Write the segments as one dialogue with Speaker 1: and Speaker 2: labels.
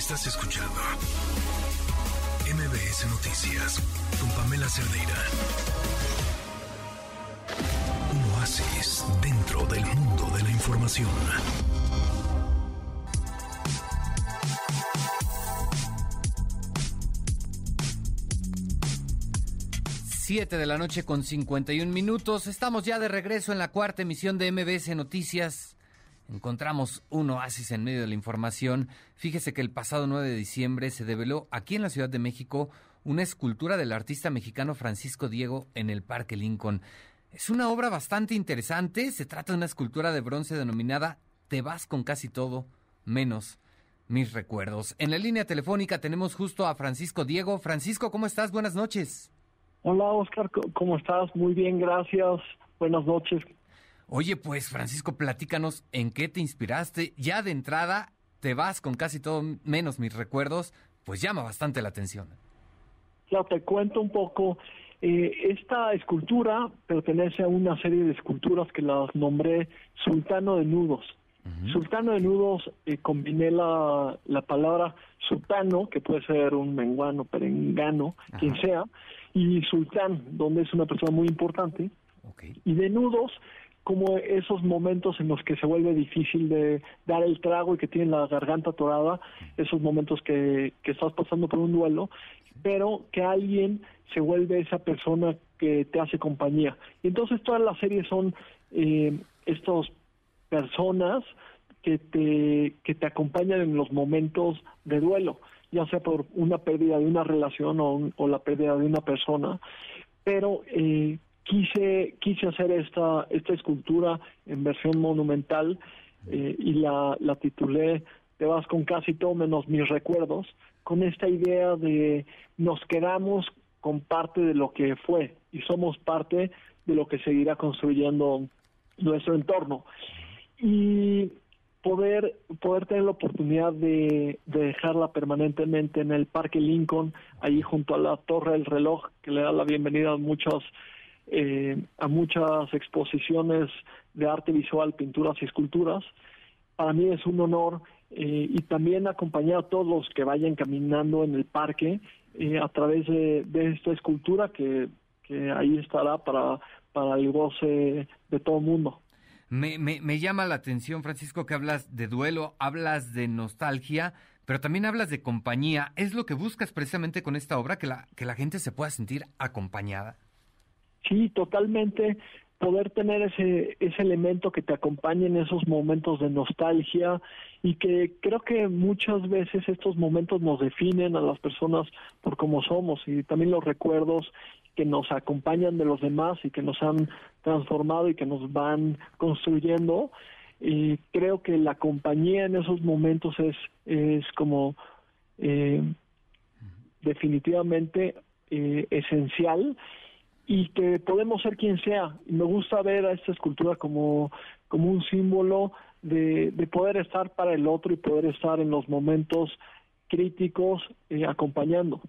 Speaker 1: Estás escuchando MBS Noticias con Pamela Cerdeira. Un oasis dentro del mundo de la información.
Speaker 2: Siete de la noche con 51 minutos. Estamos ya de regreso en la cuarta emisión de MBS Noticias encontramos un oasis en medio de la información. Fíjese que el pasado 9 de diciembre se develó aquí en la Ciudad de México una escultura del artista mexicano Francisco Diego en el Parque Lincoln. Es una obra bastante interesante. Se trata de una escultura de bronce denominada Te vas con casi todo, menos mis recuerdos. En la línea telefónica tenemos justo a Francisco Diego. Francisco, ¿cómo estás? Buenas noches.
Speaker 3: Hola, Oscar, ¿cómo estás? Muy bien, gracias. Buenas noches.
Speaker 2: Oye, pues Francisco, platícanos en qué te inspiraste. Ya de entrada te vas con casi todo menos mis recuerdos, pues llama bastante la atención.
Speaker 3: Ya te cuento un poco. Eh, esta escultura pertenece a una serie de esculturas que las nombré Sultano de Nudos. Sultano de Nudos, eh, combiné la, la palabra sultano, que puede ser un menguano, perengano, quien sea, y sultán, donde es una persona muy importante. Y de nudos como esos momentos en los que se vuelve difícil de dar el trago y que tienes la garganta atorada, esos momentos que, que estás pasando por un duelo, pero que alguien se vuelve esa persona que te hace compañía. Y entonces todas las series son eh, estas personas que te, que te acompañan en los momentos de duelo, ya sea por una pérdida de una relación o, o la pérdida de una persona, pero eh, quise quise hacer esta esta escultura en versión monumental eh, y la, la titulé Te vas con casi todo menos mis recuerdos, con esta idea de nos quedamos con parte de lo que fue y somos parte de lo que seguirá construyendo nuestro entorno. Y poder poder tener la oportunidad de, de, dejarla permanentemente en el Parque Lincoln, ahí junto a la Torre del Reloj, que le da la bienvenida a muchos eh, a muchas exposiciones de arte visual, pinturas y esculturas. Para mí es un honor eh, y también acompañar a todos los que vayan caminando en el parque eh, a través de, esta escultura que, que, ahí estará para, para el goce de todo el mundo.
Speaker 2: Me, me, me llama la atención, Francisco, que hablas de duelo, hablas de nostalgia, pero también hablas de compañía. ¿Es lo que buscas precisamente con esta obra, que la, que la gente se pueda sentir acompañada?
Speaker 3: Sí, totalmente. Poder tener ese ese elemento que te acompañe en esos momentos de nostalgia y que creo que muchas veces estos momentos nos definen a las personas por cómo somos y también los recuerdos que nos acompañan de los demás y que nos han transformado y que nos van construyendo. Y creo que la compañía en esos momentos es es como eh, definitivamente eh, esencial y que podemos ser quien sea. Y me gusta ver a esta escultura como, como un símbolo de, de poder estar para el otro y poder estar en los momentos críticos eh, acompañando.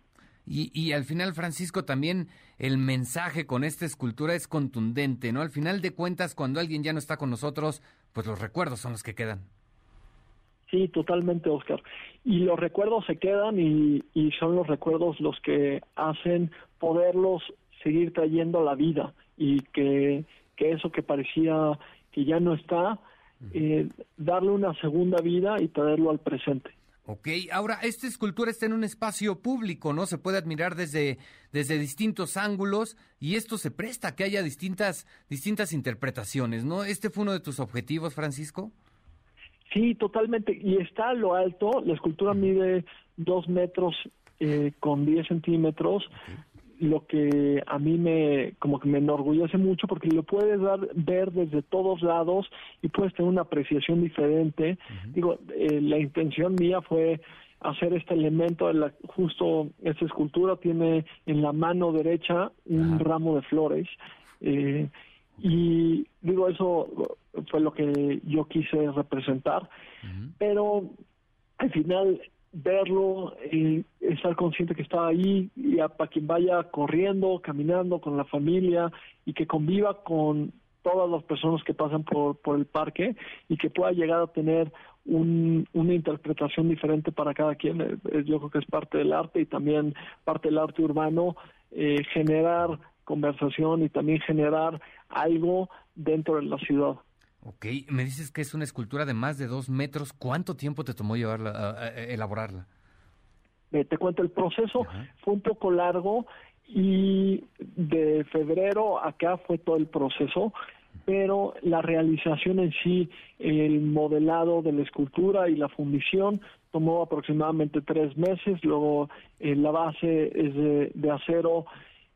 Speaker 2: Y, y, al final, Francisco, también el mensaje con esta escultura es contundente, ¿no? Al final de cuentas, cuando alguien ya no está con nosotros, pues los recuerdos son los que quedan.
Speaker 3: Sí, totalmente, Oscar. Y los recuerdos se quedan y, y son los recuerdos los que hacen poderlos seguir trayendo la vida y que, que eso que parecía que ya no está, eh, darle una segunda vida y traerlo al presente.
Speaker 2: Ok, ahora esta escultura está en un espacio público, ¿no? Se puede admirar desde, desde distintos ángulos y esto se presta a que haya distintas, distintas interpretaciones, ¿no? ¿Este fue uno de tus objetivos, Francisco?
Speaker 3: Sí, totalmente. Y está a lo alto, la escultura mide dos metros eh, con diez centímetros lo que a mí me como que me enorgullece mucho porque lo puedes dar, ver desde todos lados y puedes tener una apreciación diferente. Digo, eh, la intención mía fue hacer este elemento, la, justo esta escultura tiene en la mano derecha un ramo de flores eh, y digo, eso fue lo que yo quise representar, pero al final verlo, y estar consciente que está ahí, y para quien vaya corriendo, caminando con la familia y que conviva con todas las personas que pasan por, por el parque y que pueda llegar a tener una interpretación diferente para cada quien. Eh, yo creo que es parte del arte y también parte del arte urbano eh, generar conversación y también generar algo dentro de la ciudad.
Speaker 2: Ok, me dices que es una escultura de más de dos metros. ¿Cuánto tiempo te tomó llevarla, elaborarla?
Speaker 3: te cuento, el proceso fue un poco largo y de febrero acá fue todo el proceso pero la realización en sí, el modelado de la escultura y la fundición tomó aproximadamente tres meses, luego eh, la base es de, acero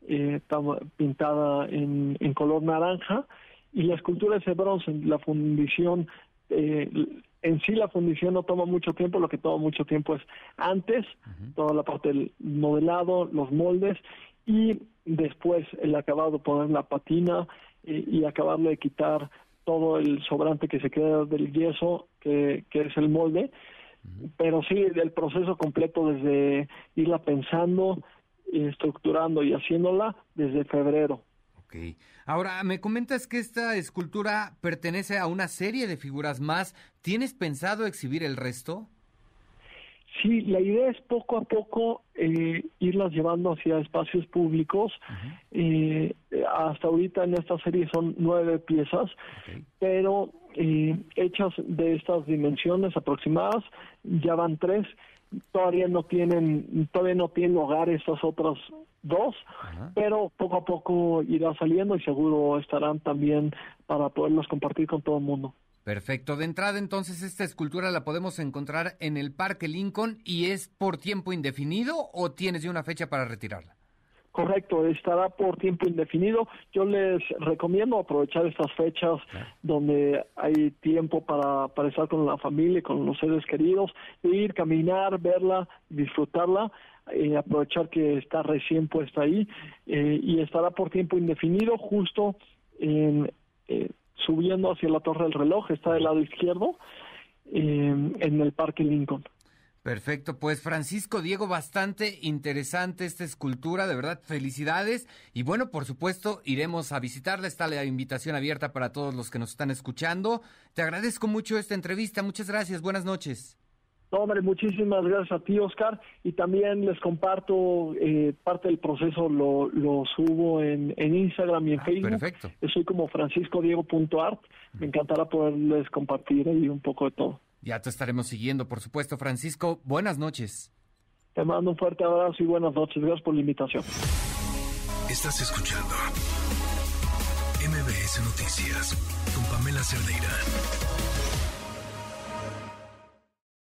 Speaker 3: eh, pintada en, color naranja y la escultura es de bronce, la fundición eh, en sí la fundición no toma mucho tiempo, lo que toma mucho tiempo es antes, toda la parte del modelado, los moldes y después el acabado, poner la patina, y, acabarle de quitar todo el sobrante que se queda del yeso, que, es el molde. Pero sí, el proceso completo desde irla pensando, estructurando y haciéndola desde febrero.
Speaker 2: Ok. Ahora, me comentas que esta escultura pertenece a una serie de figuras más. ¿Tienes pensado exhibir el resto?
Speaker 3: Sí, la idea es poco a poco eh, irlas llevando hacia espacios públicos. Eh, hasta ahorita en esta serie son nueve piezas, pero eh, hechas de estas dimensiones aproximadas, ya van tres. Todavía no tienen, todavía no tienen hogar estas otras dos, pero poco a poco irá saliendo y seguro estarán también para poderlos compartir con todo el mundo.
Speaker 2: Perfecto. De entrada, entonces, esta escultura la podemos encontrar en el Parque Lincoln y es por tiempo indefinido o tienes ya una fecha para retirarla?
Speaker 3: Correcto, estará por tiempo indefinido. Yo les recomiendo aprovechar estas fechas donde hay tiempo para, para estar con la familia, con los seres queridos, ir, caminar, verla, disfrutarla. Eh, aprovechar que está recién puesta ahí eh, y estará por tiempo indefinido justo en eh, subiendo hacia la Torre del Reloj, está del lado izquierdo, em, en el Parque Lincoln.
Speaker 2: Perfecto, pues Francisco Diego, bastante interesante esta escultura, de verdad, felicidades. Y bueno, por supuesto, iremos a visitarla, está la invitación abierta para todos los que nos están escuchando. Te agradezco mucho esta entrevista, muchas gracias, buenas noches.
Speaker 3: hombre, muchísimas gracias a ti, Oscar. Y también les comparto eh, parte del proceso, lo, lo subo en, en Instagram y en ah, Facebook.
Speaker 2: Perfecto.
Speaker 3: Soy como franciscodiego.art. Me encantará poderles compartir ahí un poco de todo.
Speaker 2: Ya te estaremos siguiendo, por supuesto, Francisco. Buenas noches.
Speaker 3: Te mando un fuerte abrazo y buenas noches. Gracias por la invitación.
Speaker 1: Estás escuchando MBS Noticias con Pamela Cerdeira.